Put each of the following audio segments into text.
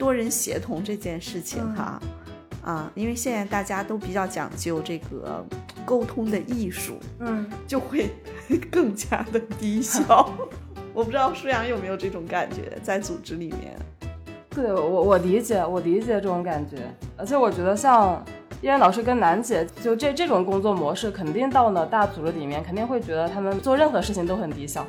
多人协同这件事情哈，啊，因为现在大家都比较讲究这个沟通的艺术，嗯，就会 更加的低效。我不知道舒阳有没有这种感觉，在组织里面。对我我理解我理解这种感觉，而且我觉得像依然老师跟楠姐，就这这种工作模式，肯定到了大组织里面，肯定会觉得他们做任何事情都很低效。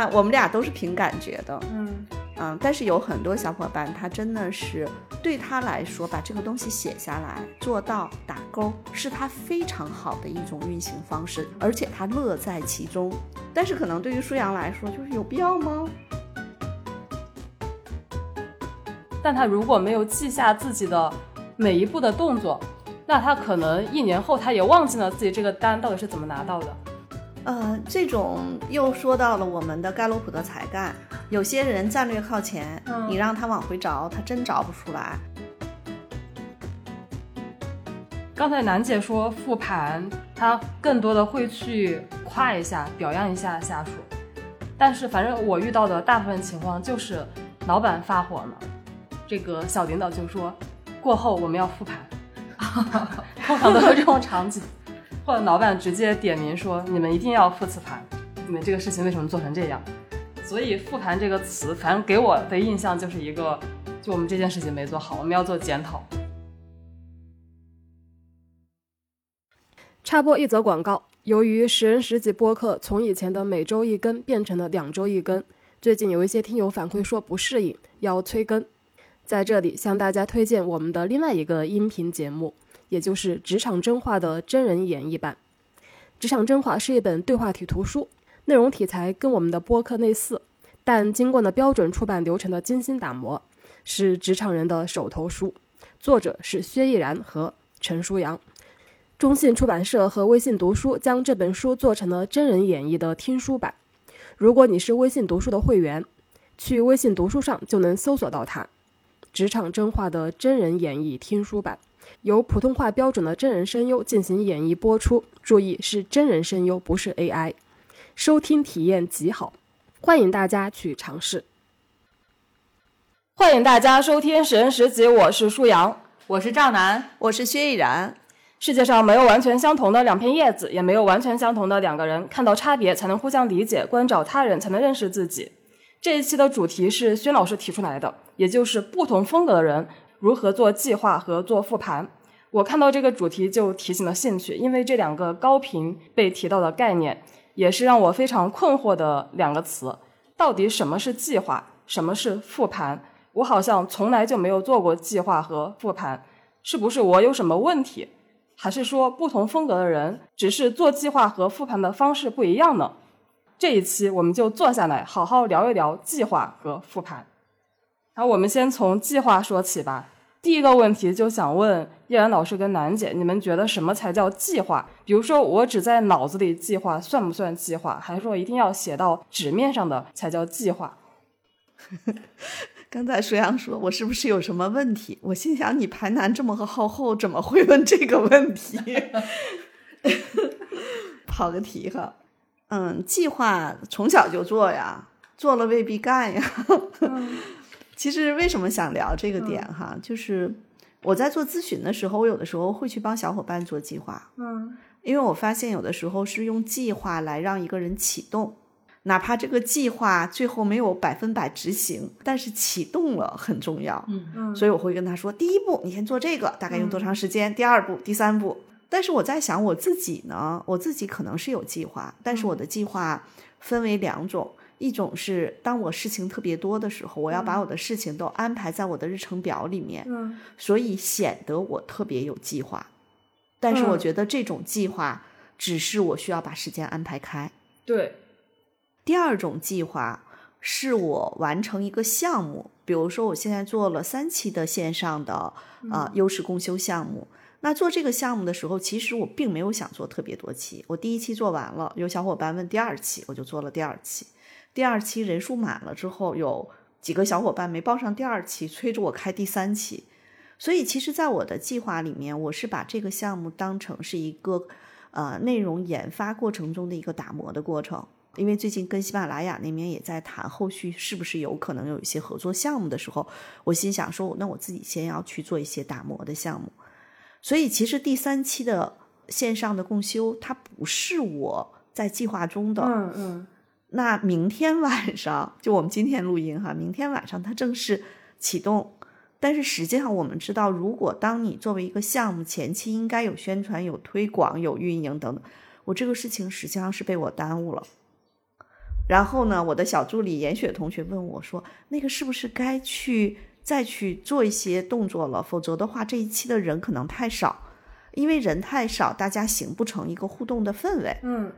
啊，我们俩都是凭感觉的，嗯嗯，但是有很多小伙伴，他真的是对他来说，把这个东西写下来，做到打勾，是他非常好的一种运行方式，而且他乐在其中。但是可能对于舒阳来说，就是有必要吗？但他如果没有记下自己的每一步的动作，那他可能一年后他也忘记了自己这个单到底是怎么拿到的。呃，这种又说到了我们的盖洛普的才干。有些人战略靠前，嗯你让他往回找，他真找不出来。刚才楠姐说复盘，她更多的会去夸一下、表扬一下下属，但是反正我遇到的大部分情况就是老板发火了，这个小领导就说过后我们要复盘，通常都是这种场景，或者老板直接点名说你们一定要复次盘，你们这个事情为什么做成这样？所以复盘这个词，反正给我的印象就是一个，就我们这件事情没做好，我们要做检讨。插播一则广告：由于十人十集播客从以前的每周一更变成了两周一更，最近有一些听友反馈说不适应，要催更。在这里向大家推荐我们的另外一个音频节目，也就是《职场真话》的真人演绎版。《职场真话》是一本对话体图书，内容题材跟我们的播客类似，但经过了标准出版流程的精心打磨，是职场人的手头书。作者是薛逸然和陈舒阳。中信出版社和微信读书将这本书做成了真人演绎的听书版。如果你是微信读书的会员，去微信读书上就能搜索到它。职场真话的真人演绎听书版，由普通话标准的真人声优进行演绎播出。注意是真人声优，不是 AI。收听体验极好，欢迎大家去尝试。欢迎大家收听《十人十集》，我是舒阳。我是赵楠，我是薛逸然，世界上没有完全相同的两片叶子，也没有完全相同的两个人。看到差别，才能互相理解；关照他人，才能认识自己。这一期的主题是薛老师提出来的，也就是不同风格的人如何做计划和做复盘。我看到这个主题就提醒了兴趣，因为这两个高频被提到的概念，也是让我非常困惑的两个词。到底什么是计划，什么是复盘？我好像从来就没有做过计划和复盘，是不是我有什么问题？还是说不同风格的人只是做计划和复盘的方式不一样呢？这一期我们就坐下来好好聊一聊计划和复盘。然后我们先从计划说起吧。第一个问题就想问叶然老师跟楠姐，你们觉得什么才叫计划？比如说我只在脑子里计划算不算计划？还是说一定要写到纸面上的才叫计划？刚才舒阳说我是不是有什么问题？我心想你排难这么个浩后，怎么会问这个问题？跑个题哈，嗯，计划从小就做呀，做了未必干呀。其实为什么想聊这个点哈，就是我在做咨询的时候，我有的时候会去帮小伙伴做计划，嗯因为我发现有的时候是用计划来让一个人启动。哪怕这个计划最后没有百分百执行，但是启动了很重要。嗯嗯所以我会跟他说，第一步你先做这个，大概用多长时间？第二步、第三步。但是我在想我自己呢，我自己可能是有计划，但是我的计划分为两种，一种是当我事情特别多的时候，我要把我的事情都安排在我的日程表里面，嗯所以显得我特别有计划。但是我嗯觉得这种计划只是我需要把时间安排开。对，第二种计划是我完成一个项目，比如说我现在做了三期的线上的啊、呃优势共修项目。那做这个项目的时候，其实我并没有想做特别多期。我第一期做完了，有小伙伴问第二期，我就做了第二期。第二期人数满了之后，有几个小伙伴没报上第二期，催着我开第三期。所以，其实，在我的计划里面，我是把这个项目当成是一个呃内容研发过程中的一个打磨的过程。因为最近跟喜马拉雅那边也在谈后续是不是有可能有一些合作项目的时候，我心想说，那我自己先要去做一些打磨的项目。所以其实第三期的线上的共修，它不是我在计划中的。嗯嗯，那明天晚上就我们今天录音哈，明天晚上它正式启动。但是实际上我们知道，如果当你作为一个项目前期应该有宣传、有推广、有运营等等，我这个事情实际上是被我耽误了。然后呢，我的小助理严雪同学问我说：“那个是不是该去再去做一些动作了？否则的话，这一期的人可能太少，因为人太少，大家形不成一个互动的氛围。”嗯，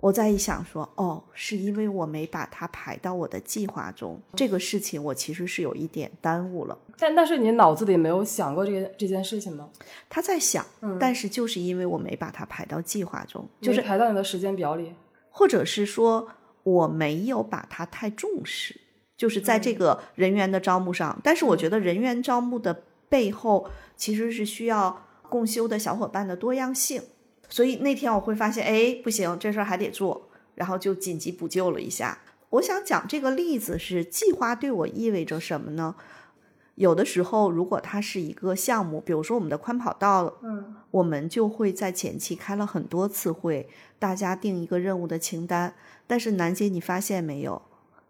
我再一想说，哦，是因为我没把它排到我的计划中，这个事情我其实是有一点耽误了。但但是你脑子里没有想过这个这件事情吗？他在想，嗯但是就是因为我没把它排到计划中，就是排到你的时间表里。或者是说我没有把它太重视，就是在这个人员的招募上。但是我觉得人员招募的背后其实是需要共修的小伙伴的多样性，所以那天我会发现，哎，不行，这事儿还得做，然后就紧急补救了一下。我想讲这个例子是计划对我意味着什么呢？有的时候，如果它是一个项目，比如说我们的宽跑道，嗯我们就会在前期开了很多次会，大家定一个任务的清单。但是楠姐，你发现没有？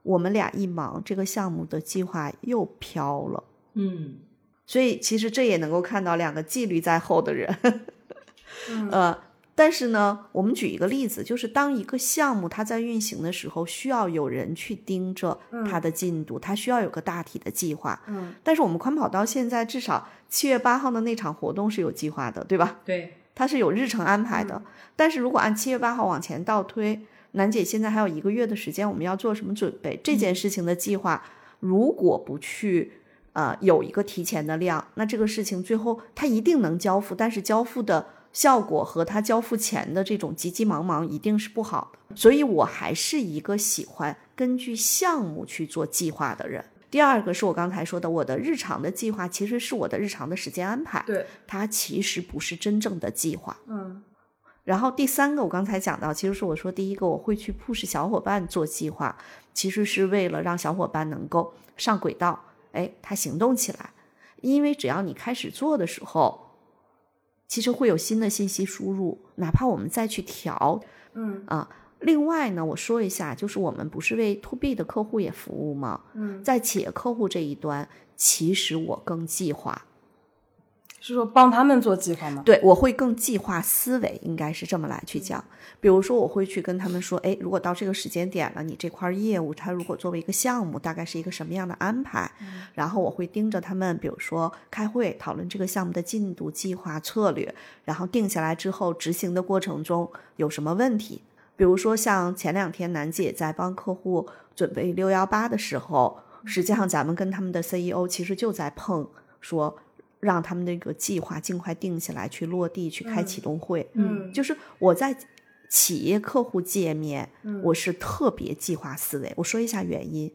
我们俩一忙，这个项目的计划又飘了。嗯所以其实这也能够看到两个纪律在后的人。嗯 呃，但是呢，我们举一个例子，就是当一个项目它在运行的时候，需要有人去盯着它的进度，它需要有个大体的计划。嗯，但是我们宽跑到现在至少七月八号的那场活动是有计划的，对吧？对，它是有日程安排的。但是如果按七月八号往前倒推，楠姐现在还有一个月的时间，我们要做什么准备？这件事情的计划，如果不去呃有一个提前的量，那这个事情最后它一定能交付，但是交付的效果和他交付前的这种急急忙忙一定是不好的。所以我还是一个喜欢根据项目去做计划的人。第二个是我刚才说的，我的日常的计划其实是我的日常的时间安排，对，它其实不是真正的计划。嗯然后第三个，我刚才讲到，其实是我说第一个，我会去 push 小伙伴做计划，其实是为了让小伙伴能够上轨道，哎，他行动起来。因为只要你开始做的时候，其实会有新的信息输入，哪怕我们再去调嗯啊。另外呢，我说一下，就是我们不是为 to B 的客户也服务吗？嗯，在企业客户这一端，其实我更计划，是说帮他们做计划吗？对，我会更计划思维，应该是这么来去讲。比如说，我会去跟他们说，哎，如果到这个时间点了，你这块业务它如果作为一个项目，大概是一个什么样的安排？然后我会盯着他们，比如说开会讨论这个项目的进度、计划、策略，然后定下来之后，执行的过程中有什么问题？比如说像前两天楠姐在帮客户准备六幺八的时候，实际上咱们跟他们的 CEO 其实就在碰说。让他们那个计划尽快定下来，去落地，去开启动会。嗯就是我在企业客户界面，嗯我是特别计划思维。我说一下原因，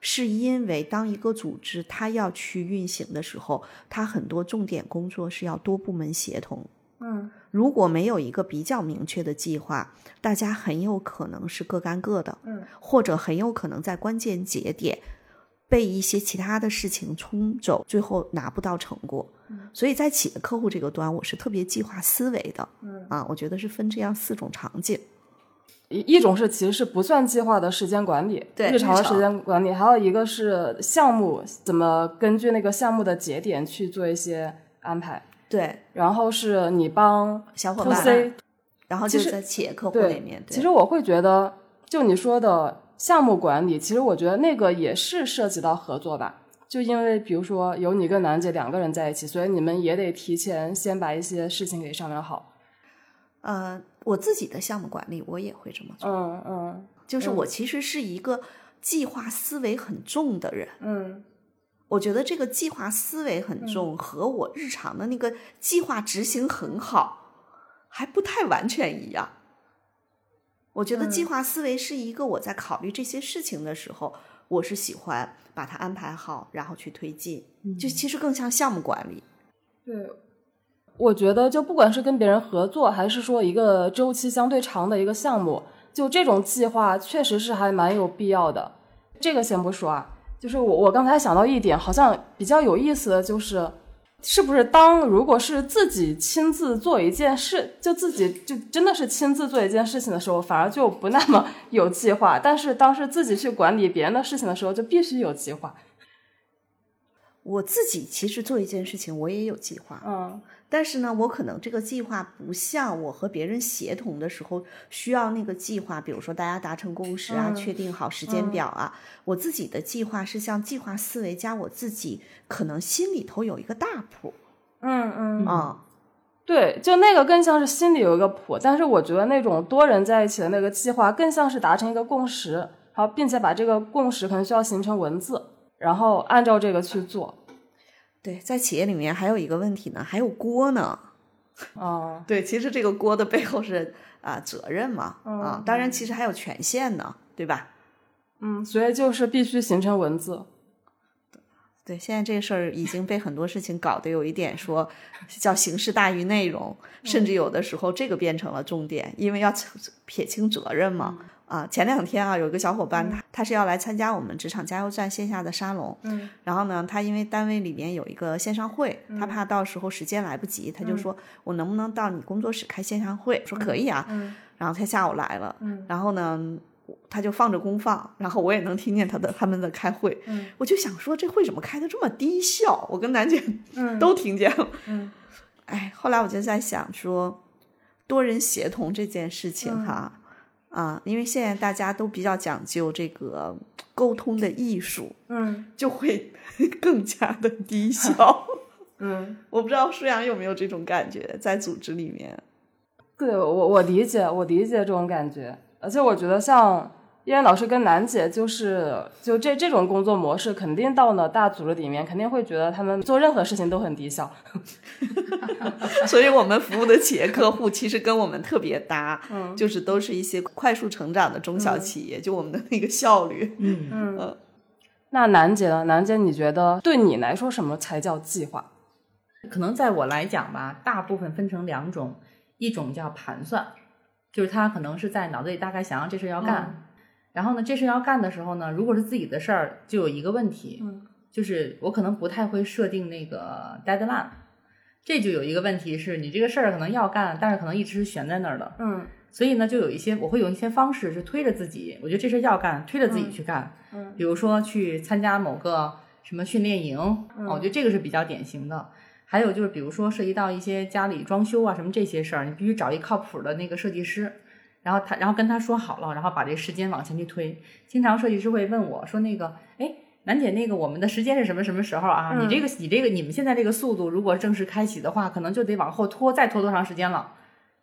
是因为当一个组织它要去运行的时候，它很多重点工作是要多部门协同。嗯如果没有一个比较明确的计划，大家很有可能是各干各的，嗯或者很有可能在关键节点被一些其他的事情冲走，最后拿不到成果。所以在企业客户这个端，我是特别计划思维的。嗯啊，我觉得是分这样四种场景。一一种是其实是不算计划的时间管理，对日常的时间管理，还有一个是项目怎么根据那个项目的节点去做一些安排，对，然后是你帮小伙伴然后就是在企业客户对里面，对其实我会觉得，就你说的项目管理，其实我觉得那个也是涉及到合作吧。就因为比如说有你跟楠姐两个人在一起，所以你们也得提前先把一些事情给商量好。呃，我自己的项目管理我也会这么做，嗯嗯就是我其实是一个计划思维很重的人。嗯我觉得这个计划思维很重，和我日常的那个计划执行很好，还不太完全一样。我觉得计划思维是一个我在考虑这些事情的时候，我是喜欢把它安排好，然后去推进，就其实更像项目管理。对，我觉得就不管是跟别人合作，还是说一个周期相对长的一个项目，就这种计划确实是还蛮有必要的。这个先不说啊，就是我我刚才想到一点，好像比较有意思的就是，是不是当如果是自己亲自做一件事，就自己就真的是亲自做一件事情的时候，反而就不那么 有计划；但是当是自己去管理别人的事情的时候，就必须有计划。我自己其实做一件事情，我也有计划，嗯但是呢，我可能这个计划不像我和别人协同的时候需要那个计划，比如说大家达成共识啊，嗯确定好时间表啊。我自己的计划是像计划思维加我自己可能心里头有一个大谱嗯嗯啊。对，就那个更像是心里有一个谱，但是我觉得那种多人在一起的那个计划更像是达成一个共识，然后并且把这个共识可能需要形成文字，然后按照这个去做。对，在企业里面还有一个问题呢，还有锅呢。哦对，其实这个锅的背后是啊、责任嘛啊，嗯当然其实还有权限呢，对吧？嗯，所以就是必须形成文字。对，现在这事儿已经被很多事情搞得有一点说叫形式大于内容，甚至有的时候这个变成了重点，因为要撇清责任嘛。啊，前两天啊，有一个小伙伴，他他是要来参加我们职场加油站线下的沙龙，嗯。然后呢，他因为单位里面有一个线上会，他怕到时候时间来不及，他就说我能不能到你工作室开线上会？说可以啊，嗯。然后他下午来了，嗯。然后呢，他就放着功放，然后我也能听见他的他们的开会，嗯。我就想说这会怎么开的这么低效？我跟楠姐嗯。都听见了，嗯。哎，后来我就在想说，多人协同这件事情嗯。哈，啊，因为现在大家都比较讲究这个沟通的艺术，嗯就会 更加的低效。嗯，我不知道舒阳有没有这种感觉，在组织里面。对我我理解，我理解这种感觉，而且我觉得像。依然老师跟楠姐就是就这这种工作模式，肯定到了大组织里面，肯定会觉得他们做任何事情都很低效。所以我们服务的企业客户其实跟我们特别搭，嗯就是都是一些快速成长的中小企业，就我们的那个效率。嗯，嗯，那楠姐呢？楠姐，你觉得对你来说什么才叫计划？可能在我来讲吧，大部分分成两种，一种叫盘算，就是他可能是在脑子里大概想要这事要干，然后呢，这事要干的时候呢，如果是自己的事儿，就有一个问题，嗯就是我可能不太会设定那个 deadline，这就有一个问题是你这个事儿可能要干，但是可能一直是悬在那儿的，嗯所以呢，就有一些我会用一些方式是推着自己，我觉得这事儿要干，推着自己去干。嗯比如说去参加某个什么训练营，我觉得这个是比较典型的。还有就是，比如说涉及到一些家里装修啊什么这些事儿，你必须找一靠谱的那个设计师，然后他然后跟他说好了，然后把这时间往前去推。经常设计师会问我说：“那个，哎，楠姐，那个我们的时间是什么什么时候啊？嗯你这个你这个你们现在这个速度，如果正式开启的话，可能就得往后拖，再拖多长时间了？”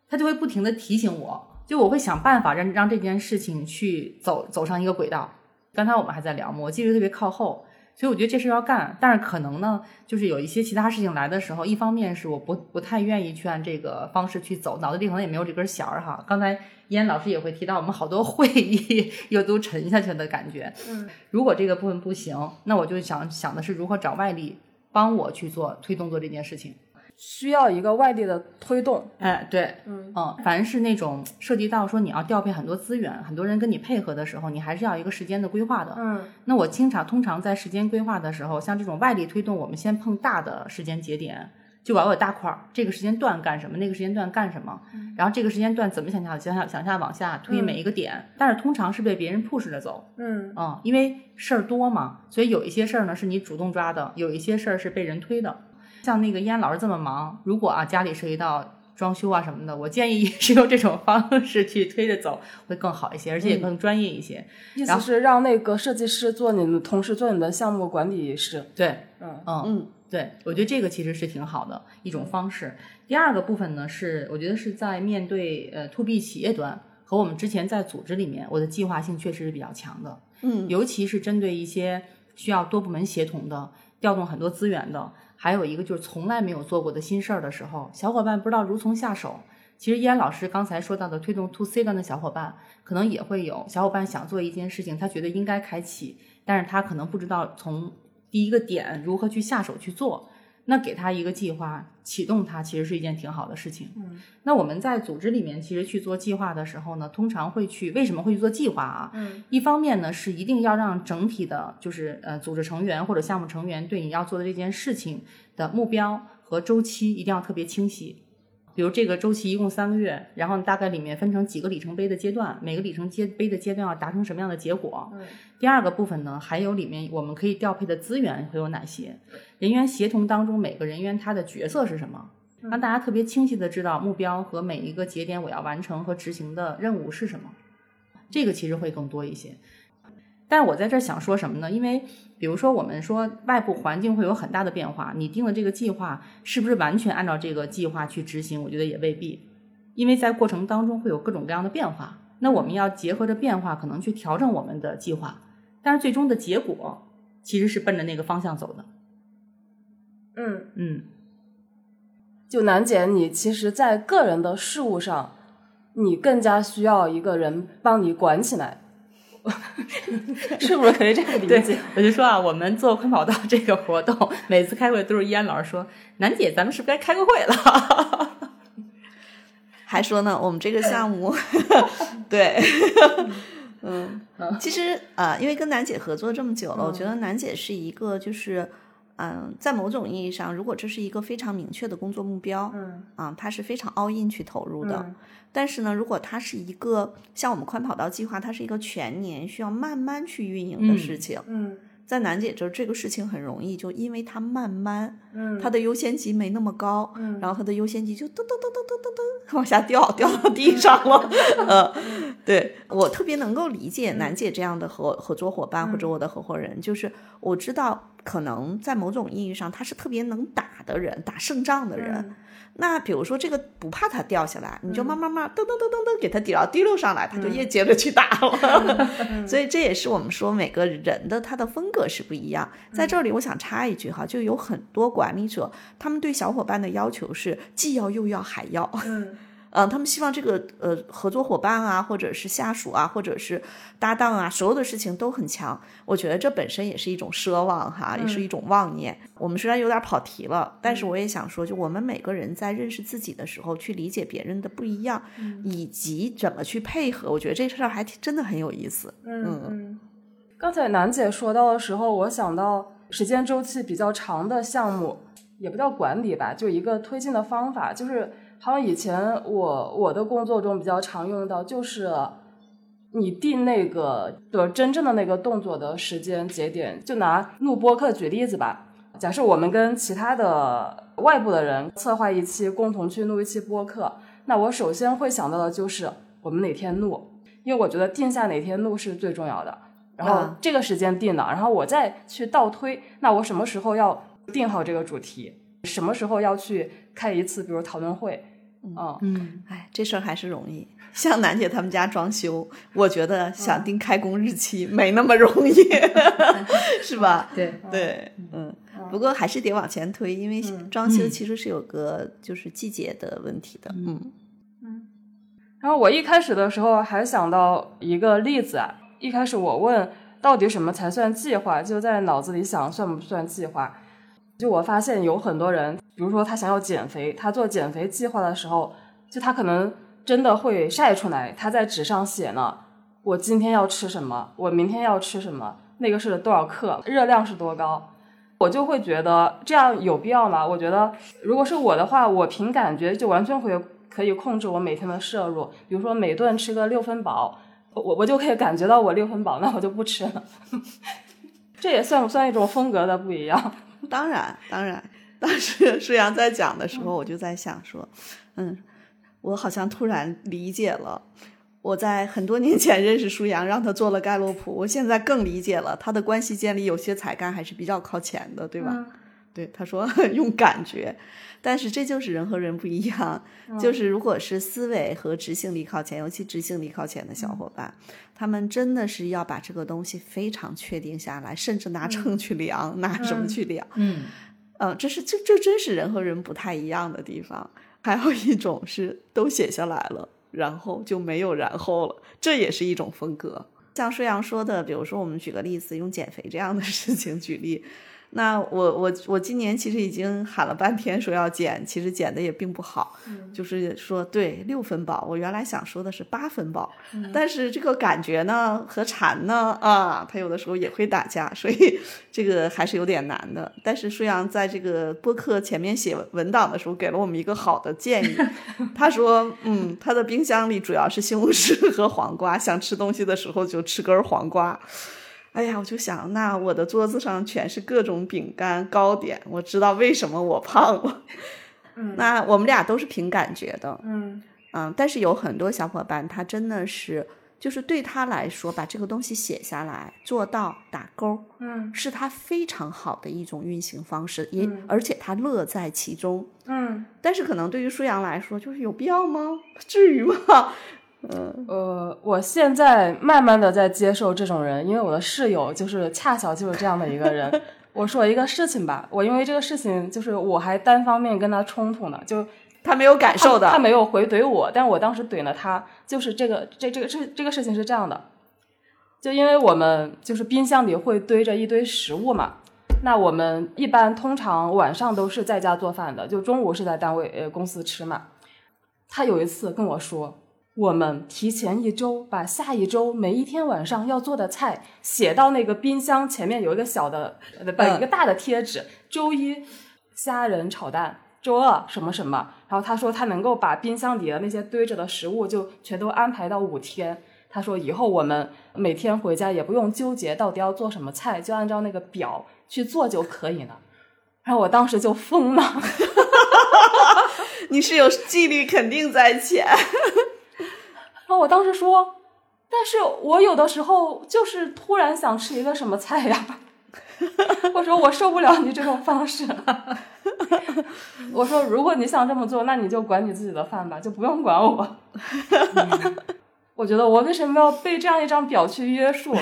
他就会不停的提醒我，就我会想办法让让这件事情去走走上一个轨道。刚才我们还在聊嘛，我记得特别靠后，所以我觉得这事要干，但是可能呢，就是有一些其他事情来的时候，一方面是我不不太愿意去按这个方式去走，脑子里可能也没有这根弦儿哈。刚才依安老师也会提到，我们好多会议 又都沉下去的感觉。嗯，如果这个部分不行，那我就想想的是如何找外力帮我去做推动做这件事情。需要一个外力的推动。哎，对，嗯嗯，凡是那种涉及到说你要调配很多资源，很多人跟你配合的时候，你还是要一个时间的规划的。嗯那我经常通常在时间规划的时候，像这种外力推动，我们先碰大的时间节点，就我有大块儿，这个时间段干什么，那个时间段干什么，然后这个时间段怎么想下想下想下往下推嗯每一个点，但是通常是被别人 push 着走，嗯嗯，因为事儿多嘛，所以有一些事儿呢是你主动抓的，有一些事儿是被人推的。像那个依安老师这么忙，如果啊家里涉及到装修啊什么的，我建议是用这种方式去推着走会更好一些，而且也更专业一些。意思是让那个设计师做你的同事做你的项目管理师。对，嗯嗯嗯对，我觉得这个其实是挺好的一种方式。第二个部分呢，是我觉得是在面对呃 to B 企业端和我们之前在组织里面，我的计划性确实是比较强的，嗯尤其是针对一些需要多部门协同的、调动很多资源的，还有一个就是从来没有做过的新事儿的时候，小伙伴不知道如从下手。其实依然老师刚才说到的推动 to C 端的小伙伴，可能也会有小伙伴想做一件事情，他觉得应该开启，但是他可能不知道从第一个点如何去下手去做。那给他一个计划，启动他其实是一件挺好的事情。嗯，那我们在组织里面其实去做计划的时候呢，通常会去为什么会去做计划啊？嗯，一方面呢是一定要让整体的，就是呃组织成员或者项目成员对你要做的这件事情的目标和周期一定要特别清晰。比如这个周期一共三个月，然后大概里面分成几个里程碑的阶段，每个里程阶碑的阶段要达成什么样的结果？嗯。第二个部分呢，还有里面我们可以调配的资源会有哪些？人员协同当中每个人员他的角色是什么？让大家特别清晰的知道目标和每一个节点我要完成和执行的任务是什么。这个其实会更多一些。但是我在这想说什么呢？因为比如说我们说外部环境会有很大的变化，你定的这个计划是不是完全按照这个计划去执行？我觉得也未必，因为在过程当中会有各种各样的变化。那我们要结合着变化，可能去调整我们的计划，但是最终的结果其实是奔着那个方向走的。嗯嗯，就楠姐，你其实，在个人的事务上，你更加需要一个人帮你管起来。是不是可以这样理解？我就说啊，我们做宽跑道这个活动，每次开会都是依安老师说：“楠姐，咱们是不是该开个会了？” 还说呢，我们这个项目，对，嗯，其实啊，因为跟楠姐合作这么久了，我觉得楠姐是一个，就是嗯，在某种意义上，如果这是一个非常明确的工作目标，嗯，啊，他是非常 all in 去投入的。但是呢，如果它是一个像我们宽跑道计划，它是一个全年需要慢慢去运营的事情。嗯，在楠姐这儿，这个事情很容易，就因为它慢慢，嗯，它的优先级没那么高，嗯，然后它的优先级就噔噔噔噔噔噔噔往下掉，掉到地上了。嗯，对我特别能够理解楠姐这样的合合作伙伴或者我的合伙人，就是我知道可能在某种意义上他是特别能打的人，打胜仗的人。那比如说这个不怕他掉下来，你就慢慢慢噔噔噔噔噔给他抵到滴溜上来，他就越接着去打了。所以这也是我们说每个人的他的风格是不一样。在这里我想插一句哈，就有很多管理者，他们对小伙伴的要求是既要又要还要。嗯。嗯，他们希望这个呃合作伙伴啊，或者是下属啊，或者是搭档啊，所有的事情都很强。我觉得这本身也是一种奢望哈，也是一种妄念。我们虽然有点跑题了，但是我也想说，就我们每个人在认识自己的时候，去理解别人的不一样，以及怎么去配合，我觉得这事儿还真的很有意思。嗯嗯。刚才楠姐说到的时候，我想到时间周期比较长的项目，也不叫管理吧，就一个推进的方法，就是。好像以前我我的工作中比较常用到，就是你定那个的真正的那个动作的时间节点。就拿录播课举例子吧，假设我们跟其他的外部的人策划一期，共同去录一期播客，那我首先会想到的就是我们哪天录，因为我觉得定下哪天录是最重要的。然后这个时间定了，然后我再去倒推，那我什么时候要定好这个主题？什么时候要去开一次，比如讨论会？嗯嗯，哎，这事儿还是容易。像楠姐他们家装修，我觉得想定开工日期没那么容易，是吧？对对，嗯。不过还是得往前推，因为装修其实是有个就是季节的问题的。嗯嗯。然后我一开始的时候还想到一个例子啊，一开始我问到底什么才算计划，就在脑子里想算不算计划。就我发现有很多人，比如说他想要减肥，他做减肥计划的时候，就他可能真的会晒出来，他在纸上写呢，我今天要吃什么，我明天要吃什么，那个是多少克，热量是多高，我就会觉得这样有必要吗？我觉得如果是我的话，我凭感觉就完全会可以控制我每天的摄入，比如说每顿吃个六分饱，我我就可以感觉到我六分饱，那我就不吃了。这也算不算一种风格的不一样？当然，当然，当时舒阳在讲的时候，我就在想说，嗯，我好像突然理解了，我在很多年前认识舒阳，让他做了盖洛普，我现在更理解了他的关系建立有些才干还是比较靠前的，对吧？对，他说 用感觉，但是这就是人和人不一样，就是如果是思维和执行力靠前，尤其执行力靠前的小伙伴，他们真的是要把这个东西非常确定下来，甚至拿秤去量，拿什么去量？嗯，呃，这是这这真是人和人不太一样的地方。还有一种是都写下来了，然后就没有然后了，这也是一种风格。像舒阳说的，比如说我们举个例子，用减肥这样的事情举例。那我我我今年其实已经喊了半天说要减，其实减的也并不好，就是说对六分饱，我原来想说的是八分饱，但是这个感觉呢和馋呢啊，它有的时候也会打架，所以这个还是有点难的。但是舒阳在这个播客前面写文档的时候给了我们一个好的建议，他说嗯，他的冰箱里主要是西红柿和黄瓜，想吃东西的时候就吃根黄瓜。哎呀，我就想，那我的桌子上全是各种饼干糕点，我知道为什么我胖了。嗯，那我们俩都是凭感觉的。嗯嗯，但是有很多小伙伴，他真的是，就是对他来说，把这个东西写下来，做到打勾，嗯是他非常好的一种运行方式，也而且他乐在其中。嗯，但是可能对于舒阳来说，就是有必要吗？至于吗？呃，我现在慢慢的在接受这种人，因为我的室友就是恰巧就是这样的一个人。我说一个事情吧，我因为这个事情就是我还单方面跟他冲突呢，就他没有感受的，他没有回怼我，但我当时怼了他，就是这个这这个这这个事情是这样的，就因为我们就是冰箱里会堆着一堆食物嘛，那我们一般通常晚上都是在家做饭的，就中午是在单位呃公司吃嘛。他有一次跟我说，我们提前一周把下一周每一天晚上要做的菜写到那个冰箱前面有一个小的呃不嗯一个大的贴纸，周一虾仁炒蛋。周二什么什么，然后他说他能够把冰箱里的那些堆着的食物就全都安排到五天。他说以后我们每天回家也不用纠结到底要做什么菜，就按照那个表去做就可以了。然后我当时就疯了，你是有纪律肯定在前。我当时说，但是我有的时候就是突然想吃一个什么菜呀。我说我受不了你这种方式。我说如果你想这么做，那你就管你自己的饭吧，就不用管我。我觉得我为什么要被这样一张表去约束？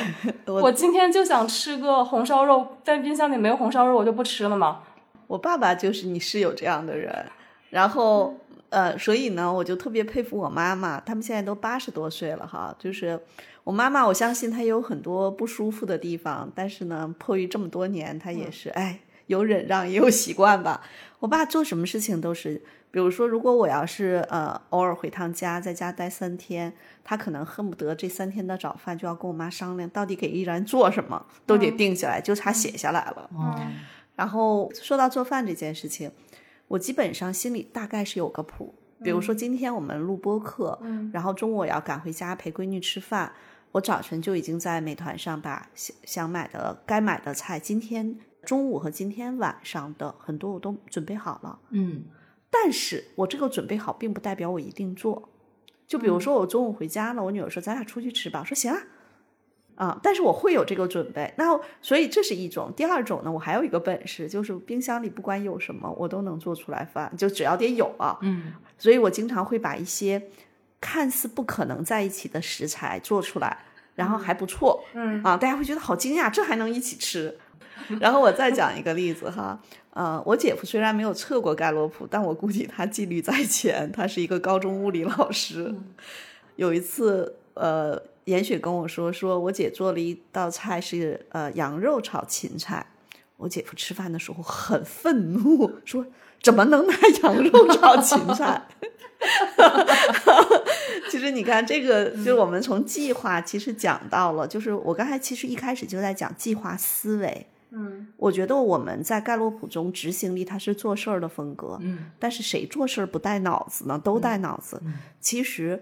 我今天就想吃个红烧肉，但冰箱里没有红烧肉，我就不吃了吗？我爸爸就是你室友这样的人，然后呃，所以呢，我就特别佩服我妈妈，他们现在都八十多岁了哈，就是我妈妈，我相信她也有很多不舒服的地方，但是呢，迫于这么多年，她也是哎，有忍让也有习惯吧。我爸做什么事情都是，比如说，如果我要是呃偶尔回趟家，在家待三天，他可能恨不得这三天的早饭就要跟我妈商量，到底给依然做什么，都得定下来，就差写下来了。哦，然后说到做饭这件事情，我基本上心里大概是有个谱。比如说今天我们录播课，嗯然后中午我要赶回家陪闺女吃饭，我早晨就已经在美团上把想想买的该买的菜，今天中午和今天晚上的很多我都准备好了。嗯但是我这个准备好，并不代表我一定做。就比如说我中午回家了，我女儿说咱俩出去吃吧，我说行啊，啊，但是我会有这个准备。那所以这是一种。第二种呢，我还有一个本事，就是冰箱里不管有什么，我都能做出来饭，就只要得有啊。嗯所以我经常会把一些看似不可能在一起的食材做出来，然后还不错。嗯啊，大家会觉得好惊讶，这还能一起吃。然后我再讲一个例子哈，呃，我姐夫虽然没有测过盖洛普，但我估计他纪律在前，他是一个高中物理老师。有一次，呃，严雪跟我说，说我姐做了一道菜是呃羊肉炒芹菜，我姐夫吃饭的时候很愤怒，说怎么能拿 羊肉炒芹菜？其实你看，这个就是我们从计划其实讲到了，就是我刚才其实一开始就在讲计划思维。嗯我觉得我们在盖洛普中执行力它是做事儿的风格，嗯但是谁做事儿不带脑子呢？都带脑子。其实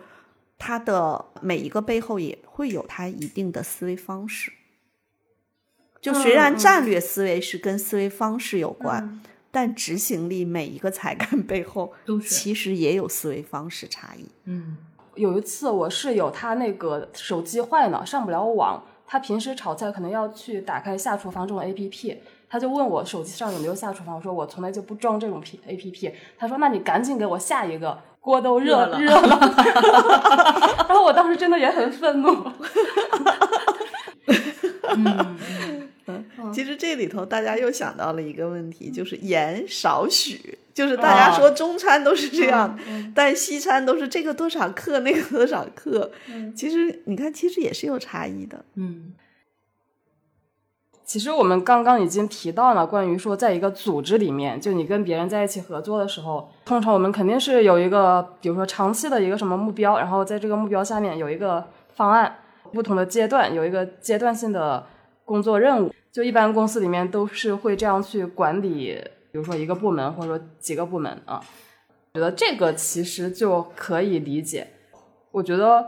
它的每一个背后也会有它一定的思维方式。就虽然战略思维是跟思维方式有关，嗯但执行力每一个才干背后 都是其实也有思维方式差异。嗯有一次我室友他那个手机坏了，上不了网，他平时炒菜可能要去打开下厨房这种 A P P，他就问我手机上有没有下厨房，我说我从来就不装这种 P A P P，他说那你赶紧给我下一个，锅都热热了。热了，然后我当时真的也很愤怒，嗯其实这里头大家又想到了一个问题，就是盐少许，就是大家说中餐都是这样，但西餐都是这个多少克，那个多少克。其实你看，其实也是有差异的。嗯其实我们刚刚已经提到了，关于说在一个组织里面，就你跟别人在一起合作的时候，通常我们肯定是有一个，比如说长期的一个什么目标，然后在这个目标下面有一个方案，不同的阶段有一个阶段性的工作任务。就一般公司里面都是会这样去管理，比如说一个部门或者说几个部门啊。觉得这个其实就可以理解。我觉得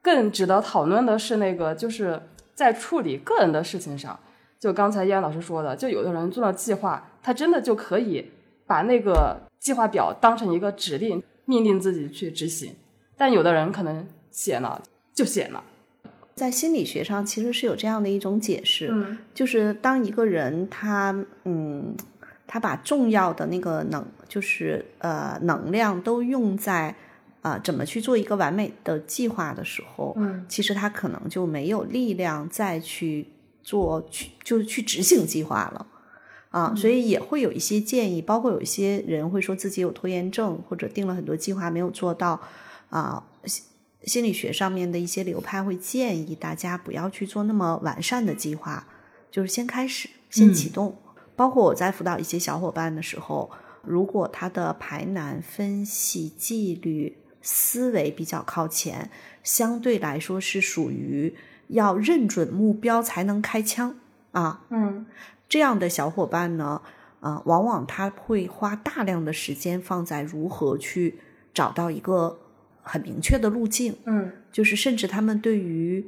更值得讨论的是那个，就是在处理个人的事情上。就刚才依然老师说的，就有的人做了计划，他真的就可以把那个计划表当成一个指令，命令自己去执行。但有的人可能写了就写了。在心理学上，其实是有这样的一种解释，嗯就是当一个人他嗯，他把重要的那个能，就是呃能量都用在啊、怎么去做一个完美的计划的时候，嗯其实他可能就没有力量再去做去就是去执行计划了。啊，所以也会有一些建议，包括有一些人会说自己有拖延症，或者定了很多计划没有做到，啊，心心理学上面的一些流派会建议大家不要去做那么完善的计划，就是先开始，先启动。包括我在辅导一些小伙伴的时候，如果他的排难、分析、纪律、思维比较靠前，相对来说是属于要认准目标才能开枪啊。嗯这样的小伙伴呢，啊、往往他会花大量的时间放在如何去找到一个很明确的路径，嗯就是甚至他们对于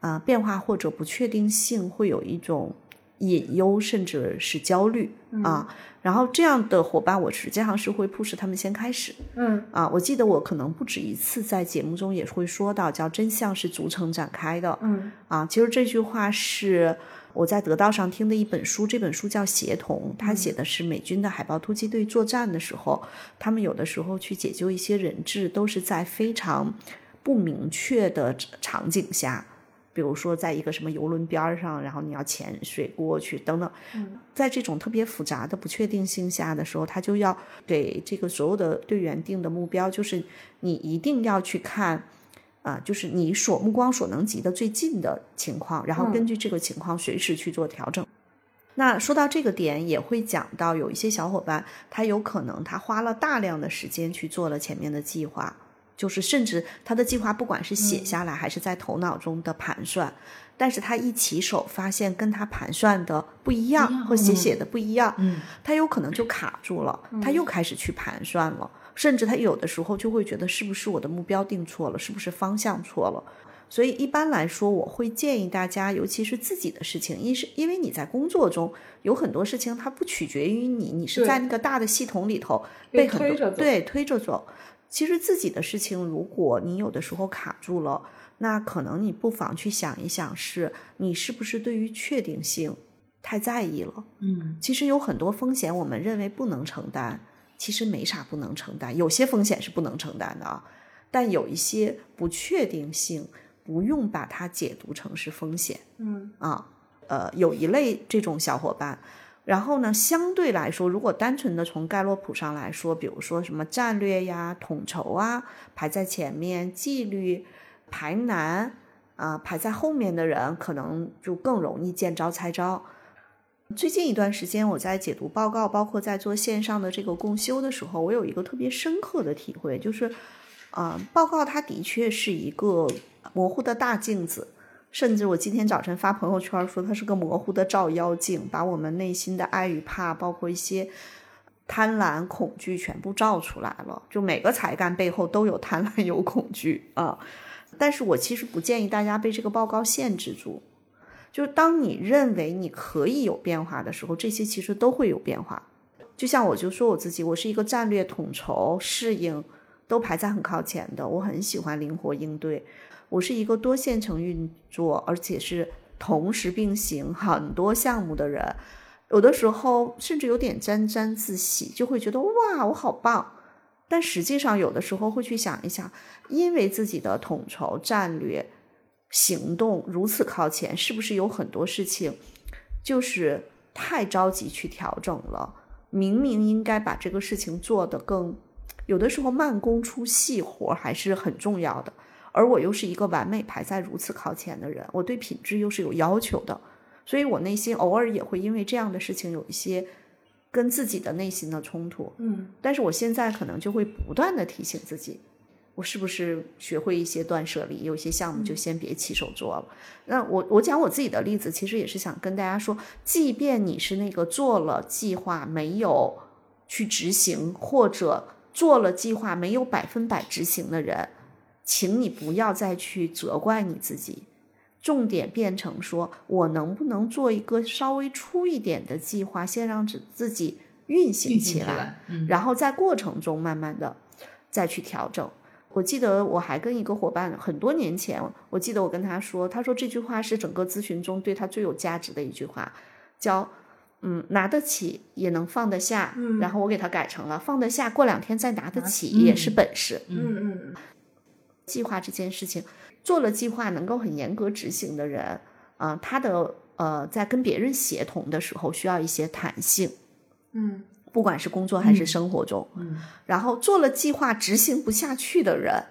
啊、变化或者不确定性会有一种隐忧，甚至是焦虑啊。然后这样的伙伴，我实际上是会 push 他们先开始嗯啊。我记得我可能不止一次在节目中也会说到，叫真相是逐层展开的。嗯啊，其实这句话是我在得道上听的一本书，这本书叫《协同》，他写的是美军的海豹突击队作战的时候，他们有的时候去解救一些人质，都是在非常不明确的场景下。比如说，在一个什么游轮边儿上，然后你要潜水过去等等，在这种特别复杂的不确定性下的时候，他就要给这个所有的队员定的目标，就是你一定要去看啊，就是你所目光所能及的最近的情况，然后根据这个情况随时去做调整。那说到这个点，也会讲到有一些小伙伴，他有可能他花了大量的时间去做了前面的计划，就是甚至他的计划不管是写下来还是在头脑中的盘算，但是他一起手发现跟他盘算的不一样，或写嗯。写的不一样，嗯。他有可能就卡住了，他又开始去盘算了，甚至他有的时候就会觉得是不是我的目标定错了，是不是方向错了。所以一般来说，我会建议大家，尤其是自己的事情，因是因为你在工作中有很多事情，它不取决于你，你是在那个大的系统里头被被很多推着对推着走。其实自己的事情，如果你有的时候卡住了，那可能你不妨去想一想是，你是不是对于确定性太在意了？嗯其实有很多风险，我们认为不能承担，其实没啥不能承担。有些风险是不能承担的啊，但有一些不确定性，不用把它解读成是风险嗯啊。呃，有一类这种小伙伴，然后呢，相对来说，如果单纯的从盖洛普上来说，比如说什么战略呀、统筹啊排在前面，纪律排难啊、排在后面的人，可能就更容易见招拆招。最近一段时间，我在解读报告，包括在做线上的这个共修的时候，我有一个特别深刻的体会，就是，啊、报告它的确是一个模糊的大镜子，甚至我今天早晨发朋友圈说它是个模糊的照妖镜，把我们内心的爱与怕，包括一些贪婪、恐惧全部照出来了。就每个才干背后都有贪婪、有恐惧啊。但是我其实不建议大家被这个报告限制住。就是当你认为你可以有变化的时候，这些其实都会有变化。就像我就说我自己，我是一个战略统筹、适应都排在很靠前的，我很喜欢灵活应对。我是一个多线程运作，而且是同时并行很多项目的人。有的时候甚至有点沾沾自喜，就会觉得哇，我好棒。但实际上，有的时候会去想一想，因为自己的统筹战略行动如此靠前，是不是有很多事情就是太着急去调整了？明明应该把这个事情做得更，有的时候慢工出细活还是很重要的。而我又是一个完美排在如此靠前的人，我对品质又是有要求的，所以我内心偶尔也会因为这样的事情有一些跟自己的内心的冲突。嗯，但是我现在可能就会不断的提醒自己，我是不是学会一些断舍离，有些项目就先别起手做了。那我我讲我自己的例子，其实也是想跟大家说，即便你是那个做了计划没有去执行，或者做了计划没有百分百执行的人，请你不要再去责怪你自己。重点变成说，我能不能做一个稍微粗一点的计划，先让自自己运行起来，起来，嗯，然后在过程中慢慢的再去调整。我记得我还跟一个伙伴很多年前，我记得我跟他说，他说这句话是整个咨询中对他最有价值的一句话，叫嗯拿得起也能放得下。嗯然后我给他改成了放得下，过两天再拿得起嗯也是本事。嗯嗯计划这件事情，做了计划能够很严格执行的人，啊、他的呃在跟别人协同的时候需要一些弹性。嗯不管是工作还是生活中，嗯然后做了计划执行不下去的人，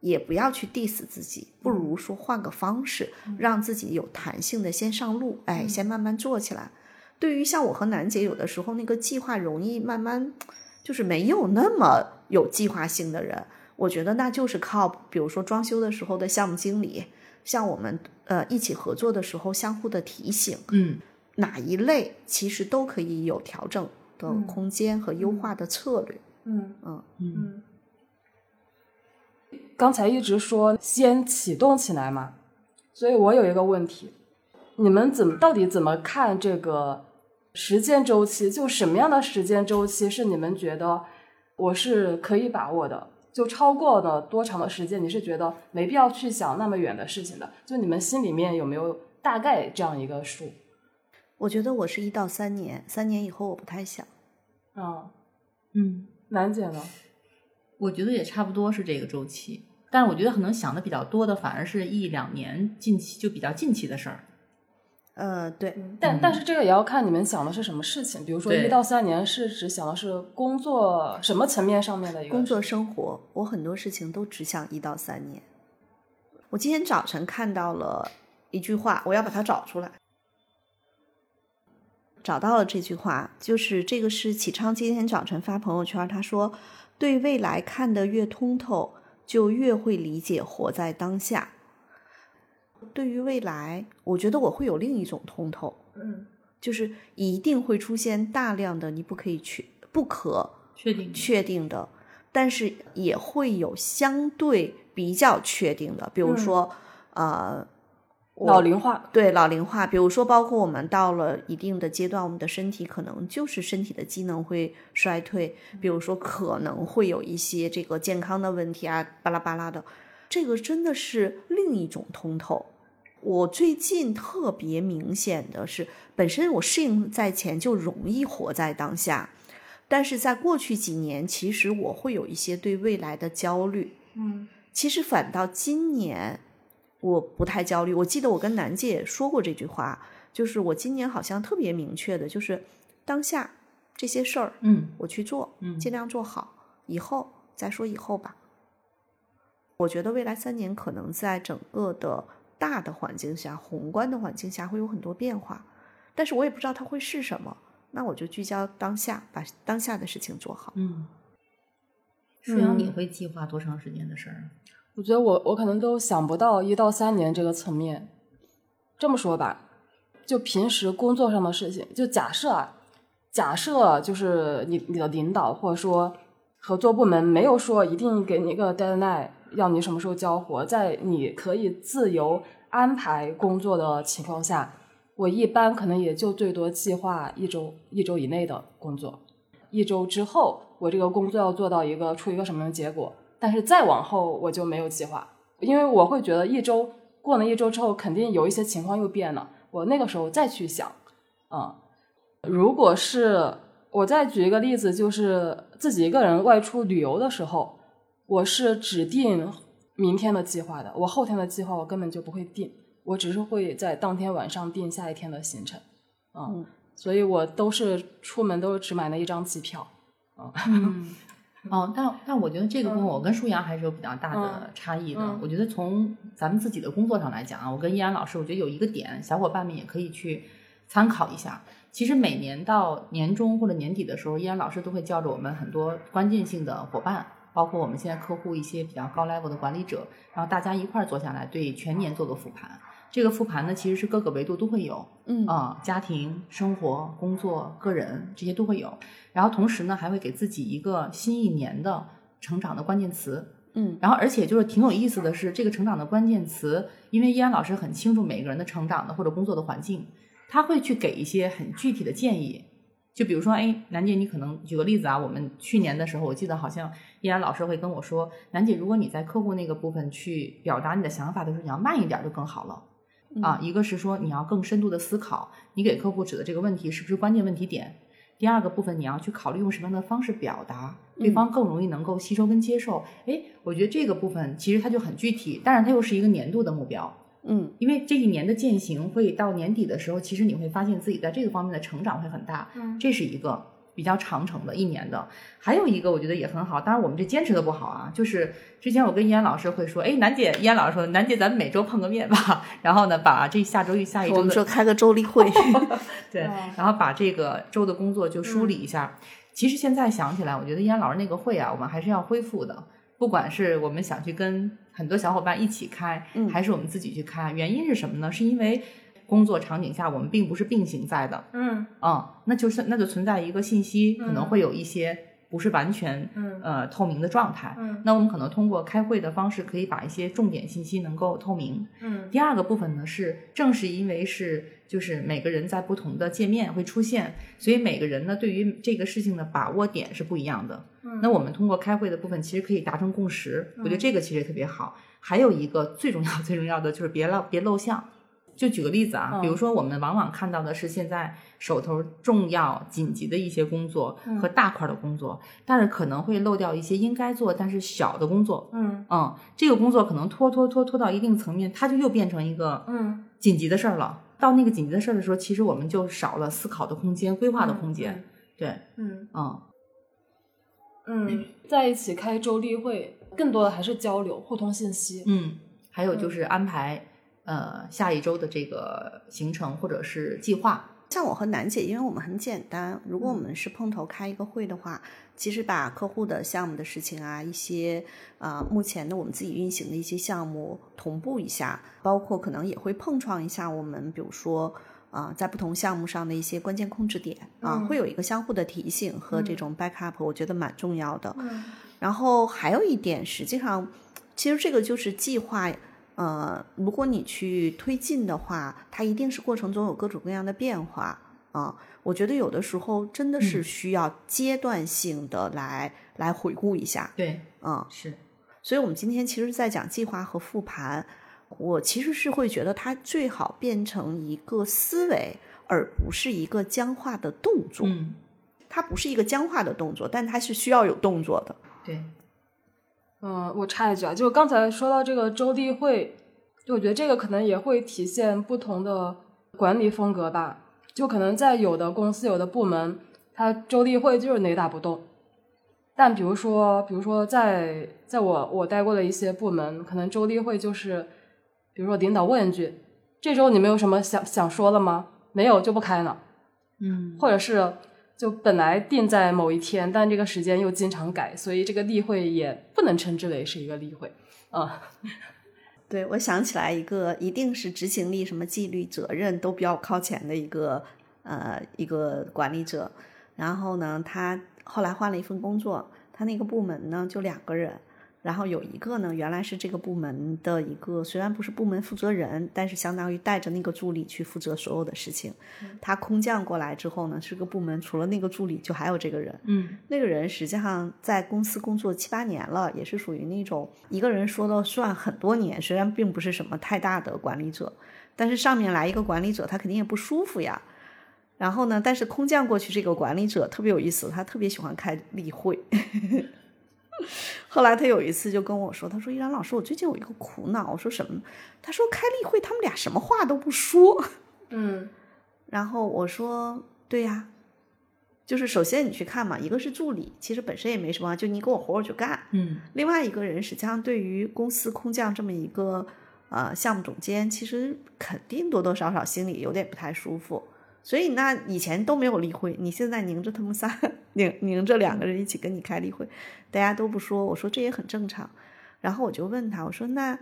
也不要去 diss 自己，不如说换个方式，让自己有弹性的先上路，哎，先慢慢做起来。对于像我和楠姐，有的时候那个计划容易慢慢就是没有那么有计划性的人，我觉得那就是靠，比如说装修的时候的项目经理，像我们呃一起合作的时候相互的提醒，嗯哪一类其实都可以有调整的空间和优化的策略。嗯嗯嗯刚才一直说先启动起来嘛，所以我有一个问题，你们怎么到底怎么看这个时间周期？就什么样的时间周期是你们觉得我是可以把握的？就超过了多长的时间，你是觉得没必要去想那么远的事情的？就你们心里面有没有大概这样一个数？我觉得我是一到三年，三年以后我不太想。啊，嗯，楠姐呢？我觉得也差不多是这个周期，但是我觉得可能想的比较多的反而是一两年近期就比较近期的事儿。呃，对，但但是这个也要看你们想的是什么事情。比如说对一到三年是指想的是工作什么层面上面的一个工作生活，我很多事情都只想一到三年。我今天早晨看到了一句话，我要把它找出来。找到了这句话，就是这个是启昌今天早晨发朋友圈，他说：“对未来看得越通透，就越会理解活在当下。”对于未来，我觉得我会有另一种通透，嗯。就是一定会出现大量的你不可以去不可确定确定的，但是也会有相对比较确定的，比如说，呃，老龄化，对老龄化，比如说，包括我们到了一定的阶段，我们的身体可能就是身体的机能会衰退，比如说可能会有一些这个健康的问题啊，巴拉巴拉的，这个真的是另一种通透。我最近特别明显的是，本身我适应在前就容易活在当下，但是在过去几年，其实我会有一些对未来的焦虑。嗯其实反倒今年我不太焦虑。我记得我跟楠姐也说过这句话，就是我今年好像特别明确的，就是当下这些事儿嗯我去做，嗯尽量做好，以后再说以后吧。我觉得未来三年可能在整个的大的环境下、宏观的环境下会有很多变化，但是我也不知道它会是什么。那我就聚焦当下，把当下的事情做好。嗯。舒阳，嗯你会计划多长时间的事儿？我觉得我我可能都想不到一到三年这个层面。这么说吧，就平时工作上的事情，就假设啊，假设就是你你的领导或者说合作部门没有说一定给你一个 deadline，要你什么时候交活，在你可以自由安排工作的情况下，我一般可能也就最多计划一周一周以内的工作，一周之后我这个工作要做到一个出一个什么样的结果，但是再往后我就没有计划，因为我会觉得一周过了一周之后，肯定有一些情况又变了，我那个时候再去想，嗯、如果是我再举一个例子，就是自己一个人外出旅游的时候，我是只定明天的计划的，我后天的计划我根本就不会定，我只是会在当天晚上定下一天的行程，啊、嗯所以我都是出门都是只买那一张机票，啊、哦，但但我觉得这个部分嗯我跟舒阳还是有比较大的嗯差异的。嗯我觉得从咱们自己的工作上来讲啊，我跟依然老师，我觉得有一个点，小伙伴们也可以去参考一下。其实每年到年中或者年底的时候，依然老师都会叫着我们很多关键性的伙伴，包括我们现在客户一些比较高 level 的管理者，然后大家一块儿坐下来对全年做个复盘。这个复盘呢，其实是各个维度都会有，嗯啊、家庭、生活、工作、个人这些都会有。然后同时呢，还会给自己一个新一年的成长的关键词。嗯然后而且就是挺有意思的是，这个成长的关键词，因为依然老师很清楚每个人的成长的或者工作的环境，他会去给一些很具体的建议。就比如说，哎，楠姐，你可能举个例子啊，我们去年的时候，我记得好像依然老师会跟我说，楠姐，如果你在客户那个部分去表达你的想法的时候，你要慢一点就更好了。啊，一个是说你要更深度的思考，你给客户指的这个问题是不是关键问题点。第二个部分，你要去考虑用什么样的方式表达，对方更容易能够吸收跟接受。哎、我觉得这个部分其实它就很具体，但是它又是一个年度的目标。嗯因为这一年的践行会到年底的时候，其实你会发现自己在这个方面的成长会很大，嗯这是一个比较长程的一年的。还有一个我觉得也很好，当然我们这坚持的不好啊，就是之前我跟依安老师会说，哎，楠姐，依安老师说，楠姐咱们每周碰个面吧，然后呢，把这下周与下一周的我们说开个周例会，对哦，然后把这个周的工作就梳理一下。其实现在想起来，我觉得依安老师那个会啊，我们还是要恢复的。不管是我们想去跟很多小伙伴一起开，嗯。还是我们自己去开，原因是什么呢？是因为工作场景下我们并不是并行在的，嗯。嗯，那就是那就存在一个信息可能嗯。会有一些不是完全嗯呃透明的状态。嗯那我们可能通过开会的方式，可以把一些重点信息能够透明。嗯第二个部分呢是，正是因为是就是每个人在不同的界面会出现，所以每个人呢对于这个事情的把握点是不一样的。嗯那我们通过开会的部分，其实可以达成共识，我觉得这个其实也特别好。还有一个最重要最重要的就是别漏别漏项。就举个例子啊，嗯比如说我们往往看到的是现在手头重要紧急的一些工作嗯和大块的工作，但是可能会漏掉一些应该做但是小的工作。嗯嗯，这个工作可能拖拖拖拖到一定层面，它就又变成一个嗯紧急的事儿了。到那个紧急的事儿的时候，其实我们就少了思考的空间、规划的空间。对，嗯嗯，嗯，在一起开周例会，更多的还是交流、互通信息。嗯，还有就是安排、呃下一周的这个行程或者是计划。像我和楠姐，因为我们很简单，如果我们是碰头开一个会的话，其实把客户的项目的事情啊，一些啊、目前的我们自己运行的一些项目同步一下，包括可能也会碰撞一下我们，比如说啊、在不同项目上的一些关键控制点啊，嗯会有一个相互的提醒和这种 backup，我觉得蛮重要的。嗯然后还有一点，实际上，其实这个就是计划。呃，如果你去推进的话，它一定是过程中有各种各样的变化啊、我觉得有的时候真的是需要阶段性的来、来回顾一下，对，嗯，是，所以我们今天其实在讲计划和复盘，我其实是会觉得它最好变成一个思维，而不是一个僵化的动作。嗯，它不是一个僵化的动作，但它是需要有动作的。对，嗯，我插一句啊，就刚才说到这个周例会，就我觉得这个可能也会体现不同的管理风格吧。就可能在有的公司、有的部门，它周例会就是雷打不动。但比如说，比如说在在我我待过的一些部门，可能周例会就是，比如说领导问一句：“这周你们有什么想想说的吗？”没有就不开了。嗯，或者是就本来定在某一天，但这个时间又经常改，所以这个例会也不能称之为是一个例会。啊、对，我想起来一个，一定是执行力、什么纪律、责任都比较靠前的一个呃一个管理者。然后呢，他后来换了一份工作，他那个部门呢就两个人，然后有一个呢原来是这个部门的一个，虽然不是部门负责人，但是相当于带着那个助理去负责所有的事情。他空降过来之后呢，这个部门除了那个助理，就还有这个人。嗯，那个人实际上在公司工作七八年了，也是属于那种一个人说了算很多年，虽然并不是什么太大的管理者，但是上面来一个管理者，他肯定也不舒服呀。然后呢，但是空降过去这个管理者特别有意思，他特别喜欢开例会。后来他有一次就跟我说，他说：“依然老师，我最近有一个苦恼。”我说什么？他说开例会，他们俩什么话都不说。嗯 然后我说：“对呀，就是首先你去看嘛，一个是助理，其实本身也没什么，就你给我活我就干。嗯另外一个人实际上对于公司空降这么一个呃项目总监，其实肯定多多少少心里有点不太舒服。所以那以前都没有例会，你现在拧着他们仨，拧拧着两个人一起跟你开例会，大家都不说，我说这也很正常。然后我就问他，我说那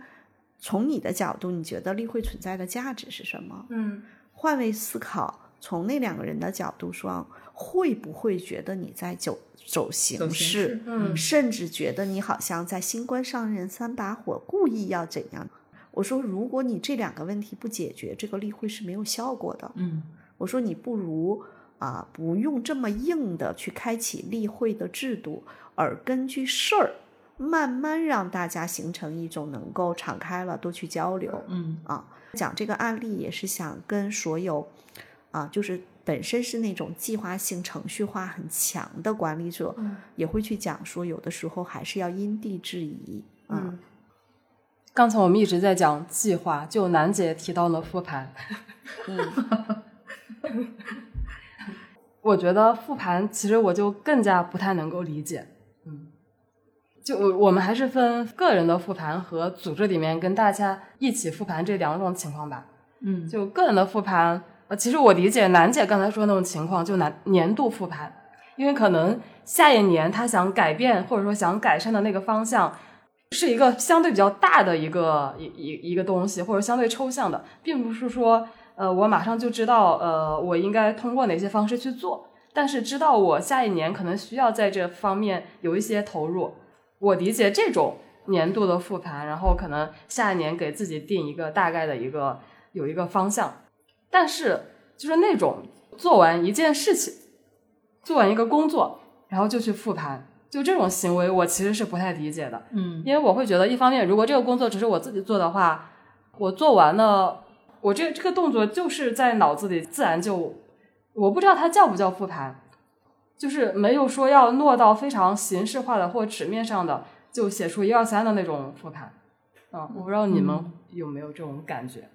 从你的角度，你觉得例会存在的价值是什么？嗯换位思考，从那两个人的角度说，会不会觉得你在走走形式？嗯甚至觉得你好像在新官上任三把火，故意要怎样？我说，如果你这两个问题不解决，这个例会是没有效果的。嗯我说，你不如啊，不用这么硬的去开启例会的制度，而根据事儿，慢慢让大家形成一种能够敞开了多去交流。嗯啊，讲这个案例也是想跟所有啊，就是本身是那种计划性、程序化很强的管理者，也会去讲说，有的时候还是要因地制宜啊。嗯刚才我们一直在讲计划，就楠姐提到了复盘。嗯 我觉得复盘其实我就更加不太能够理解。嗯，就我我们还是分个人的复盘和组织里面跟大家一起复盘这两种情况吧。嗯就个人的复盘，呃，其实我理解楠姐刚才说的那种情况，就年年度复盘，因为可能下一年他想改变或者说想改善的那个方向，是一个相对比较大的一个一一一个东西，或者相对抽象的，并不是说呃我马上就知道呃我应该通过哪些方式去做，但是知道我下一年可能需要在这方面有一些投入，我理解这种年度的复盘，然后可能下一年给自己定一个大概的一个有一个方向，但是就是那种做完一件事情，做完一个工作，然后就去复盘，就这种行为，我其实是不太理解的。嗯因为我会觉得，一方面，如果这个工作只是我自己做的话，我做完了，我这这个动作就是在脑子里自然就，我不知道它叫不叫复盘，就是没有说要落到非常形式化的或纸面上的，就写出一二三的那种复盘。嗯，我不知道你们有没有这种感觉。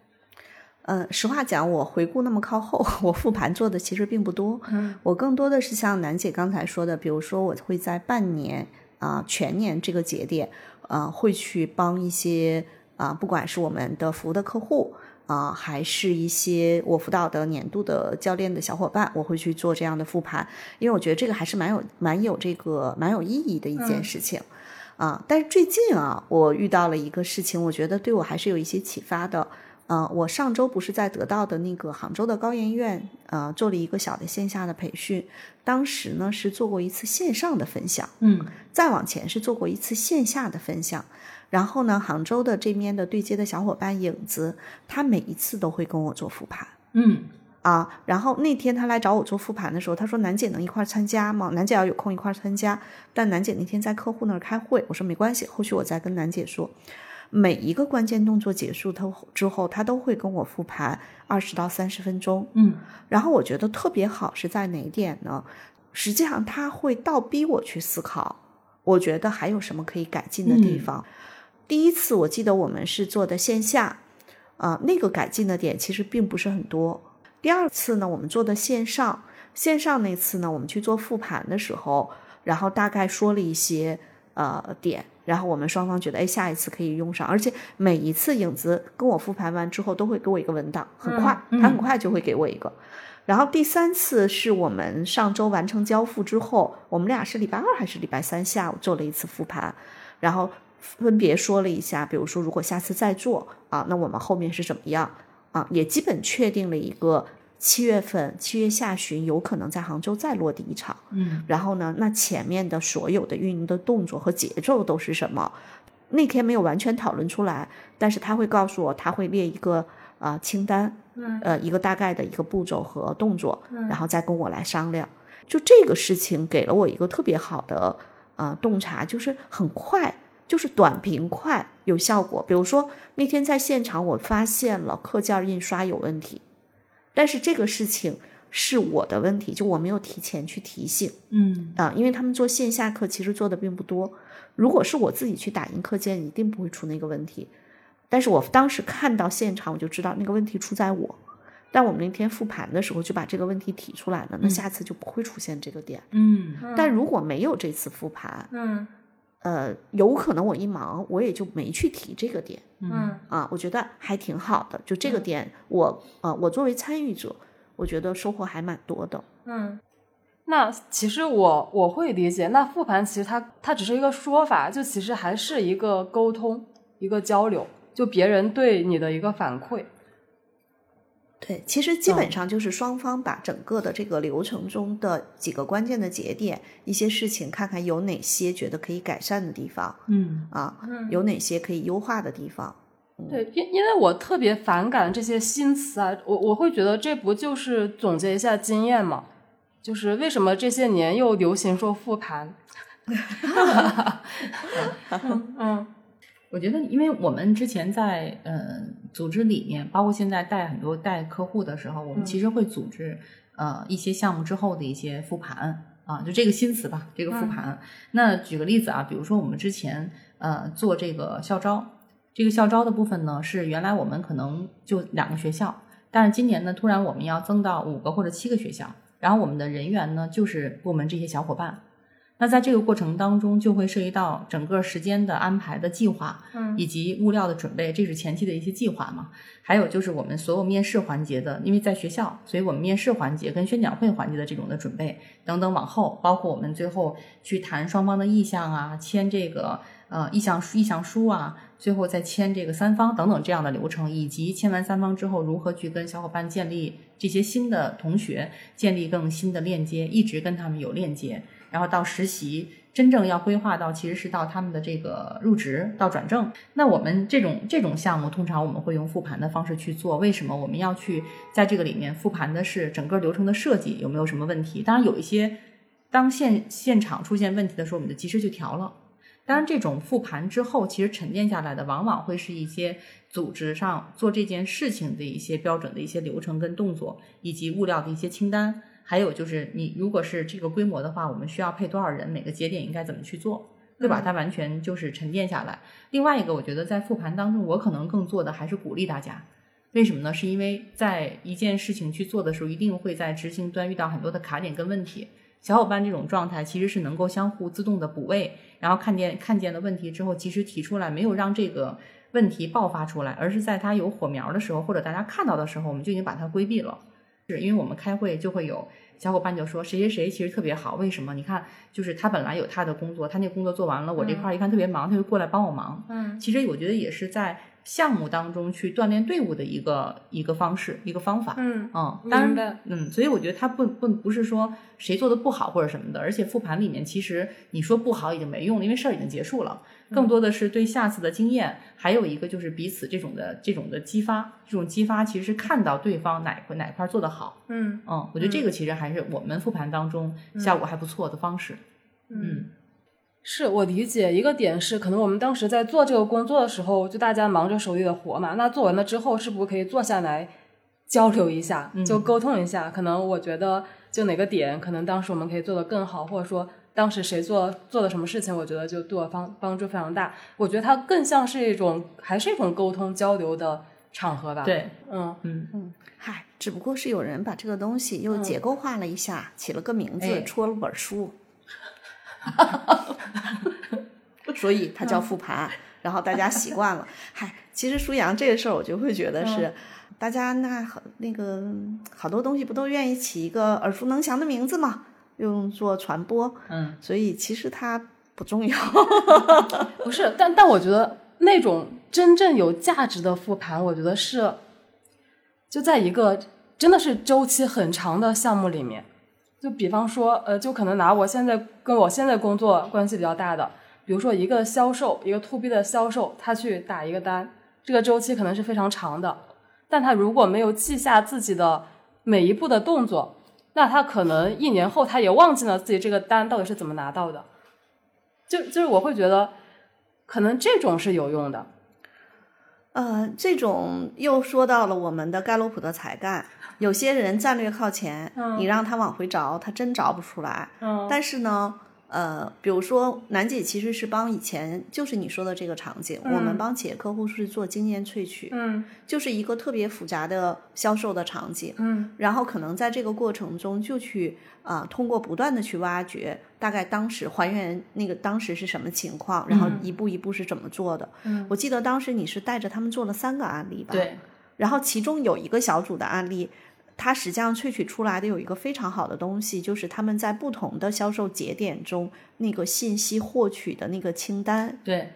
嗯，实话讲，我回顾那么靠后，我复盘做的其实并不多。嗯，我更多的是像楠姐刚才说的，比如说我会在半年啊、全年这个节点，啊，会去帮一些啊、不管是我们的服务的客户啊、还是一些我辅导的年度的教练的小伙伴，我会去做这样的复盘，因为我觉得这个还是蛮有蛮有这个蛮有意义的一件事情。啊，但是最近啊，我遇到了一个事情，我觉得对我还是有一些启发的。呃，我上周不是在得到的那个杭州的高研院，呃，做了一个小的线下的培训，当时呢是做过一次线上的分享，嗯再往前是做过一次线下的分享。然后呢，杭州的这边的对接的小伙伴影子，他每一次都会跟我做复盘。嗯啊，然后那天他来找我做复盘的时候，他说：“楠姐能一块儿参加吗？楠姐要有空一块儿参加。”但楠姐那天在客户那儿开会，我说没关系，后续我再跟楠姐说。每一个关键动作结束他之后，他都会跟我复盘二十到三十分钟。嗯然后我觉得特别好是在哪一点呢？实际上他会倒逼我去思考，我觉得还有什么可以改进的地方。第一次我记得我们是做的线下，啊、那个改进的点其实并不是很多。第二次呢，我们做的线上，线上那次呢，我们去做复盘的时候，然后大概说了一些呃点，然后我们双方觉得，哎，下一次可以用上，而且每一次影子跟我复盘完之后，都会给我一个文档，很快，嗯他很快就会给我一个。然后第三次是我们上周完成交付之后，我们俩是礼拜二还是礼拜三下午做了一次复盘，然后分别说了一下，比如说如果下次再做啊，那我们后面是怎么样啊，也基本确定了一个七月份七月下旬有可能在杭州再落地一场。嗯然后呢，那前面的所有的运营的动作和节奏都是什么？那天没有完全讨论出来，但是他会告诉我，他会列一个啊、呃清单，嗯呃一个大概的一个步骤和动作，然后再跟我来商量。就这个事情给了我一个特别好的呃洞察，就是很快，就是短平快有效果。比如说那天在现场，我发现了课件印刷有问题，但是这个事情是我的问题，就我没有提前去提醒。嗯啊，因为他们做线下课其实做的并不多。如果是我自己去打印课件，一定不会出那个问题。但是我当时看到现场，我就知道那个问题出在我。但我们那天复盘的时候就把这个问题提出来了，那下次就不会出现这个点。嗯但如果没有这次复盘，嗯呃，有可能我一忙，我也就没去提这个点嗯啊。我觉得还挺好的，就这个点我，呃，我作为参与者，我觉得收获还蛮多的。嗯。那其实我我会理解，那复盘其实它它只是一个说法，就其实还是一个沟通，一个交流，就别人对你的一个反馈。对，其实基本嗯上就是双方把整个的这个流程中的几个关键的节点，一些事情看看有哪些觉得可以改善的地方嗯啊，嗯有哪些可以优化的地方。对，因因为我特别反感这些新词啊，我我会觉得这不就是总结一下经验嘛？就是为什么这些年又流行说复盘？嗯我觉得，因为我们之前在呃组织里面，包括现在带很多带客户的时候，我们其实会组织呃一些项目之后的一些复盘啊，就这个新词吧，这个复盘。那举个例子啊，比如说我们之前呃做这个校招，这个校招的部分呢是原来我们可能就两个学校，但是今年呢突然我们要增到五个或者七个学校，然后我们的人员呢就是我们这些小伙伴。那在这个过程当中，就会涉及到整个时间的安排的计划，嗯以及物料的准备，这是前期的一些计划嘛。还有就是我们所有面试环节的，因为在学校，所以我们面试环节跟宣讲会环节的这种的准备等等，往后包括我们最后去谈双方的意向啊，签这个呃意向书意向书啊，最后再签这个三方等等这样的流程，以及签完三方之后，如何去跟小伙伴建立这些新的同学建立更新的链接，一直跟他们有链接。然后到实习，真正要规划到其实是到他们的这个入职到转正。那我们这种这种项目，通常我们会用复盘的方式去做。为什么我们要去在这个里面复盘的是整个流程的设计有没有什么问题？当然有一些，当现现场出现问题的时候，我们就及时去调了。当然，这种复盘之后，其实沉淀下来的往往会是一些组织上做这件事情的一些标准的一些流程跟动作，以及物料的一些清单。还有就是，你如果是这个规模的话，我们需要配多少人，每个节点应该怎么去做，会把它完全就是沉淀下来。另外一个，我觉得在复盘当中，我可能更做的还是鼓励大家。为什么呢？是因为在一件事情去做的时候，一定会在执行端遇到很多的卡点跟问题。小伙伴这种状态其实是能够相互自动的补位，然后看见看见了问题之后及时提出来，没有让这个问题爆发出来，而是在它有火苗的时候，或者大家看到的时候，我们就已经把它规避了。是因为我们开会就会有小伙伴就说谁谁谁其实特别好，为什么？你看，就是他本来有他的工作，他那工作做完了，我这块儿一看特别忙，他就过来帮我忙。嗯其实我觉得也是在项目当中去锻炼队伍的一个一个方式，一个方法。嗯嗯，当然，嗯，所以我觉得他不不不是说谁做的不好或者什么的，而且复盘里面其实你说不好已经没用了，因为事儿已经结束了，更多的是对下次的经验，还有一个就是彼此这种的这种的激发，这种激发其实是看到对方哪块哪块做得好，嗯嗯，我觉得这个其实还是我们复盘当中效果还不错的方式，嗯是我理解一个点是，可能我们当时在做这个工作的时候，就大家忙着手里的活嘛。那做完了之后，是不是可以坐下来交流一下，就沟通一下？可能我觉得就哪个点，可能当时我们可以做得更好，或者说当时谁做做了什么事情，我觉得就对我帮帮助非常大。我觉得它更像是一种，还是一种沟通交流的场合吧。，对，嗯嗯嗯嗨，只不过是有人把这个东西又结构化了一下，起了个名字，哎出了本书，所以它叫复盘。然后大家习惯了。嗨，其实舒阳这个事儿，我就会觉得是，大家那好那个好多东西不都愿意起一个耳熟能详的名字嘛，用做传播。嗯，所以其实它不重要。不是，但但我觉得那种真正有价值的复盘，我觉得是就在一个真的是周期很长的项目里面。就比方说，呃，就可能拿我现在跟我现在工作关系比较大的，比如说一个销售，一个 to B 的销售，他去打一个单，这个周期可能是非常长的，但他如果没有记下自己的每一步的动作，那他可能一年后他也忘记了自己这个单到底是怎么拿到的。就就是我会觉得，可能这种是有用的。呃，这种又说到了我们的盖洛普的才干。有些人战略靠前，嗯你让他往回找，他真找不出来。嗯但是呢，呃，比如说楠姐其实是帮以前就是你说的这个场景，我们嗯帮企业客户是做经验萃取，嗯就是一个特别复杂的销售的场景。嗯然后可能在这个过程中就去啊、呃通过不断的去挖掘，大概当时还原那个当时是什么情况，然后一步一步是怎么做的。嗯我记得当时你是带着他们做了三个案例吧？。对，然后其中有一个小组的案例，它实际上萃取出来的有一个非常好的东西，就是他们在不同的销售节点中那个信息获取的那个清单。对，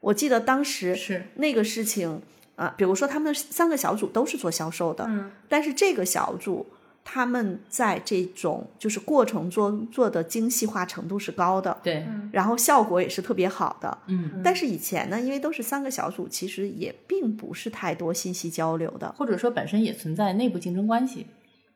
我记得当时是。那个事情，啊，比如说他们三个小组都是做销售的，嗯。但是这个小组他们在这种就是过程中做的精细化程度是高的，对，然后效果也是特别好的。嗯，但是以前呢，因为都是三个小组，其实也并不是太多信息交流的。或者说本身也存在内部竞争关系。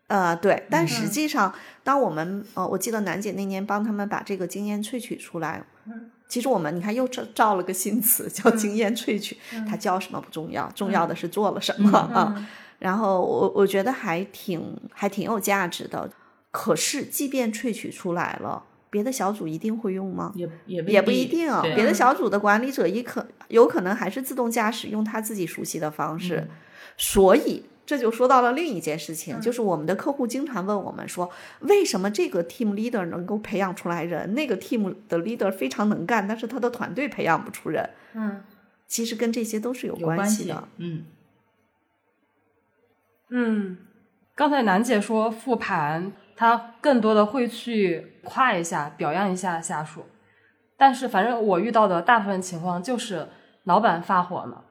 呃，对，但嗯实际上，当我们呃，我记得楠姐那年帮他们把这个经验萃取出来，嗯。其实我们你看又造造了个新词叫经验萃取，嗯。它叫什么不重要，重要的是做了什么、啊。然后我我觉得还挺还挺有价值的。可是，即便萃取出来了，别的小组一定会用吗？也也也不一定，对别的小组的管理者也可有可能还是自动驾驶，用他自己熟悉的方式。所以这就说到了另一件事情，就是我们的客户经常问我们说，为什么这个 team leader 能够培养出来人，那个 team 的 leader 非常能干，但是他的团队培养不出人？嗯其实跟这些都是有有关系的。嗯，嗯，刚才楠姐说复盘，她更多的会去夸一下、表扬一下下属，但是反正我遇到的大部分情况就是老板发火了，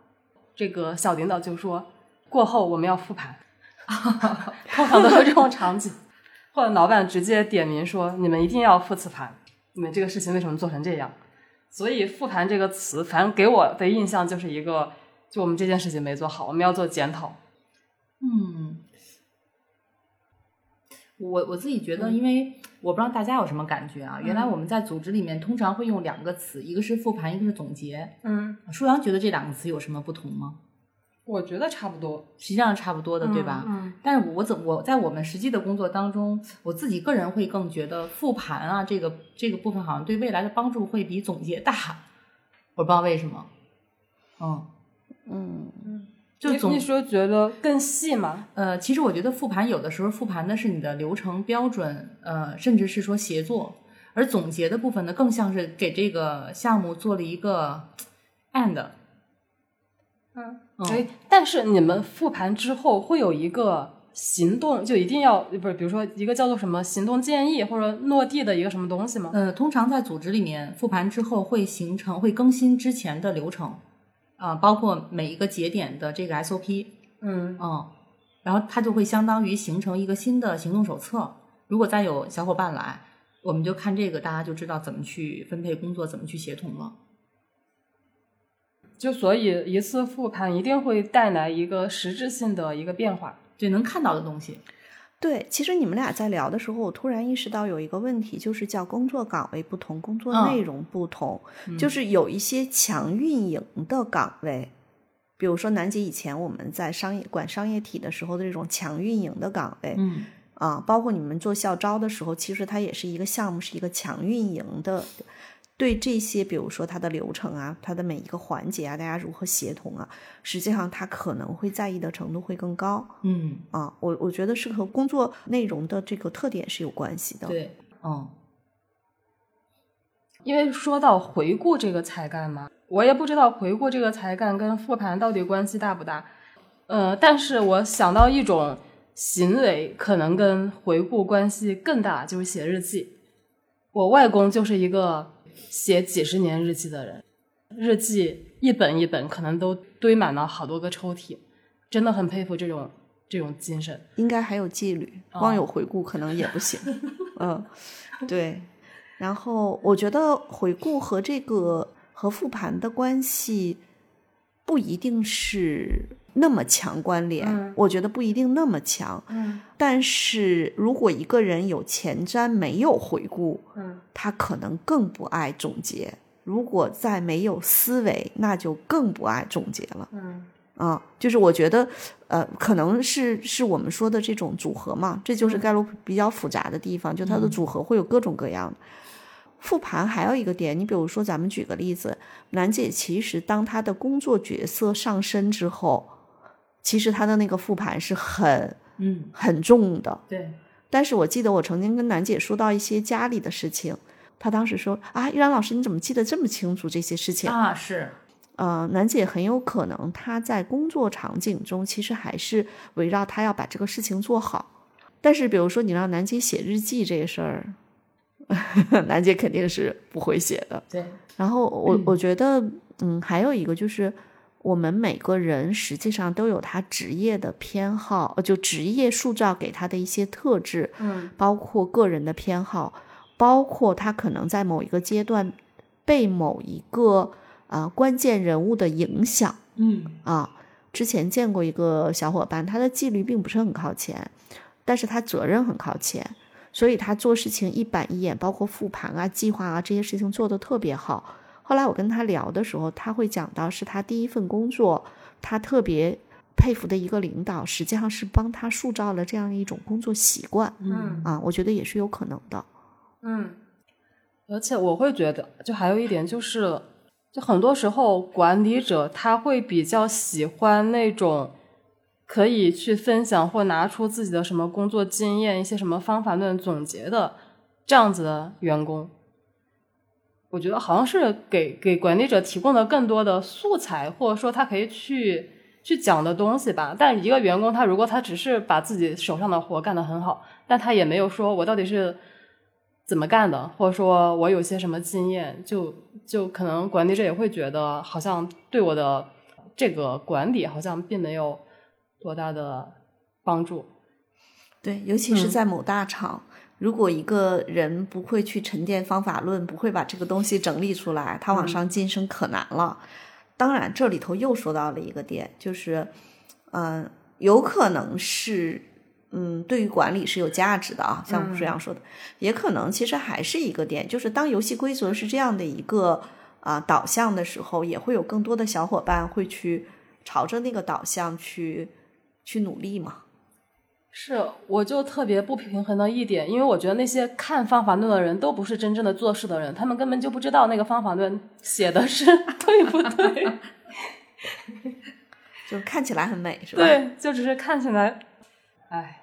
这个小领导就说过后我们要复盘，通常都是这种场景，或者老板直接点名说你们一定要复次盘，你们这个事情为什么做成这样？所以“复盘”这个词，反正给我的印象就是一个，就我们这件事情没做好，我们要做检讨。嗯，我我自己觉得，因为我不知道大家有什么感觉啊。原来我们在组织里面通常会用两个词，一个是复盘，一个是总结。嗯，舒阳觉得这两个词有什么不同吗？我觉得差不多，实际上差不多的，对吧？嗯但是我怎我在我们实际的工作当中，我自己个人会更觉得复盘啊这个这个部分好像对未来的帮助会比总结大，我不知道为什么。嗯，嗯，你就总你说觉得更细吗？呃，其实我觉得复盘有的时候复盘的是你的流程标准，呃，甚至是说协作，而总结的部分呢，更像是给这个项目做了一个 and。嗯，嗯哎，但是你们复盘之后会有一个行动，就一定要不是，比如说一个叫做什么行动建议或者落地的一个什么东西吗？呃，通常在组织里面复盘之后会形成会更新之前的流程，啊、包括每一个节点的这个 SOP，嗯嗯，然后它就会相当于形成一个新的行动手册。如果再有小伙伴来，我们就看这个，大家就知道怎么去分配工作，怎么去协同了。就所以一次复盘一定会带来一个实质性的一个变化。对，能看到的东西。对，其实你们俩在聊的时候，我突然意识到有一个问题，就是叫工作岗位不同，工作嗯内容不同，就是有一些强运营的岗位，比如说南姐以前我们在商业管商业体的时候的这种强运营的岗位，嗯啊，包括你们做校招的时候，其实它也是一个项目，是一个强运营的。对这些，比如说它的流程啊，它的每一个环节啊，大家如何协同啊，实际上他可能会在意的程度会更高嗯，啊。我我觉得是和工作内容的这个特点是有关系的。对，嗯因为说到回顾这个才干嘛，我也不知道回顾这个才干跟复盘到底关系大不大。呃，但是我想到一种行为可能跟回顾关系更大，就是写日记。我外公就是一个写几十年日记的人，日记一本一本，可能都堆满了好多个抽屉，真的很佩服这种这种精神。应该还有纪律，光有回顾可能也不行。嗯，对。然后我觉得回顾和这个和复盘的关系不一定是那么强关联，嗯。我觉得不一定那么强。嗯。但是如果一个人有前瞻没有回顾，嗯。他可能更不爱总结；如果再没有思维，那就更不爱总结了。嗯。啊，就是我觉得，呃，可能是是我们说的这种组合嘛，这就是盖洛普比较复杂的地方，就它的组合会有各种各样的。复盘还有一个点，你比如说，咱们举个例子，兰姐其实当她的工作角色上升之后，其实他的那个复盘是很嗯，很重的。对，但是我记得我曾经跟楠姐说到一些家里的事情，她当时说啊，依然老师你怎么记得这么清楚这些事情？啊是，呃，楠姐很有可能她在工作场景中其实还是围绕她要把这个事情做好。但是比如说你让楠姐写日记这个事儿，楠姐肯定是不会写的。对，然后我我觉得，嗯，还有一个就是，我们每个人实际上都有他职业的偏好，呃就职业塑造给他的一些特质，嗯，包括个人的偏好，包括他可能在某一个阶段被某一个啊、呃关键人物的影响嗯啊。之前见过一个小伙伴，他的纪律并不是很靠前，但是他责任很靠前，所以他做事情一板一眼，包括复盘啊、计划啊这些事情做得特别好。后来我跟他聊的时候，他会讲到是他第一份工作，他特别佩服的一个领导，实际上是帮他塑造了这样一种工作习惯嗯啊，我觉得也是有可能的。嗯，而且我会觉得，就还有一点就是，就很多时候管理者他会比较喜欢那种可以去分享或拿出自己的什么工作经验、一些什么方法论总结的这样子的员工。我觉得好像是给给管理者提供了更多的素材，或者说他可以去去讲的东西吧。但一个员工他如果他只是把自己手上的活干得很好，但他也没有说我到底是怎么干的，或者说我有些什么经验，就就可能管理者也会觉得好像对我的这个管理好像并没有多大的帮助。对，尤其是嗯在某大厂，如果一个人不会去沉淀方法论，不会把这个东西整理出来，他往上晋升可难了。当然，这里头又说到了一个点，就是，嗯、有可能是，嗯，对于管理是有价值的啊，像吴这样说的，也可能其实还是一个点，就是当游戏规则是这样的一个啊、导向的时候，也会有更多的小伙伴会去朝着那个导向去去努力嘛。是，我就特别不平衡的一点，因为我觉得那些看方法论的人都不是真正的做事的人，他们根本就不知道那个方法论写的是 对不对。就看起来很美，是吧？对，就只是看起来，哎。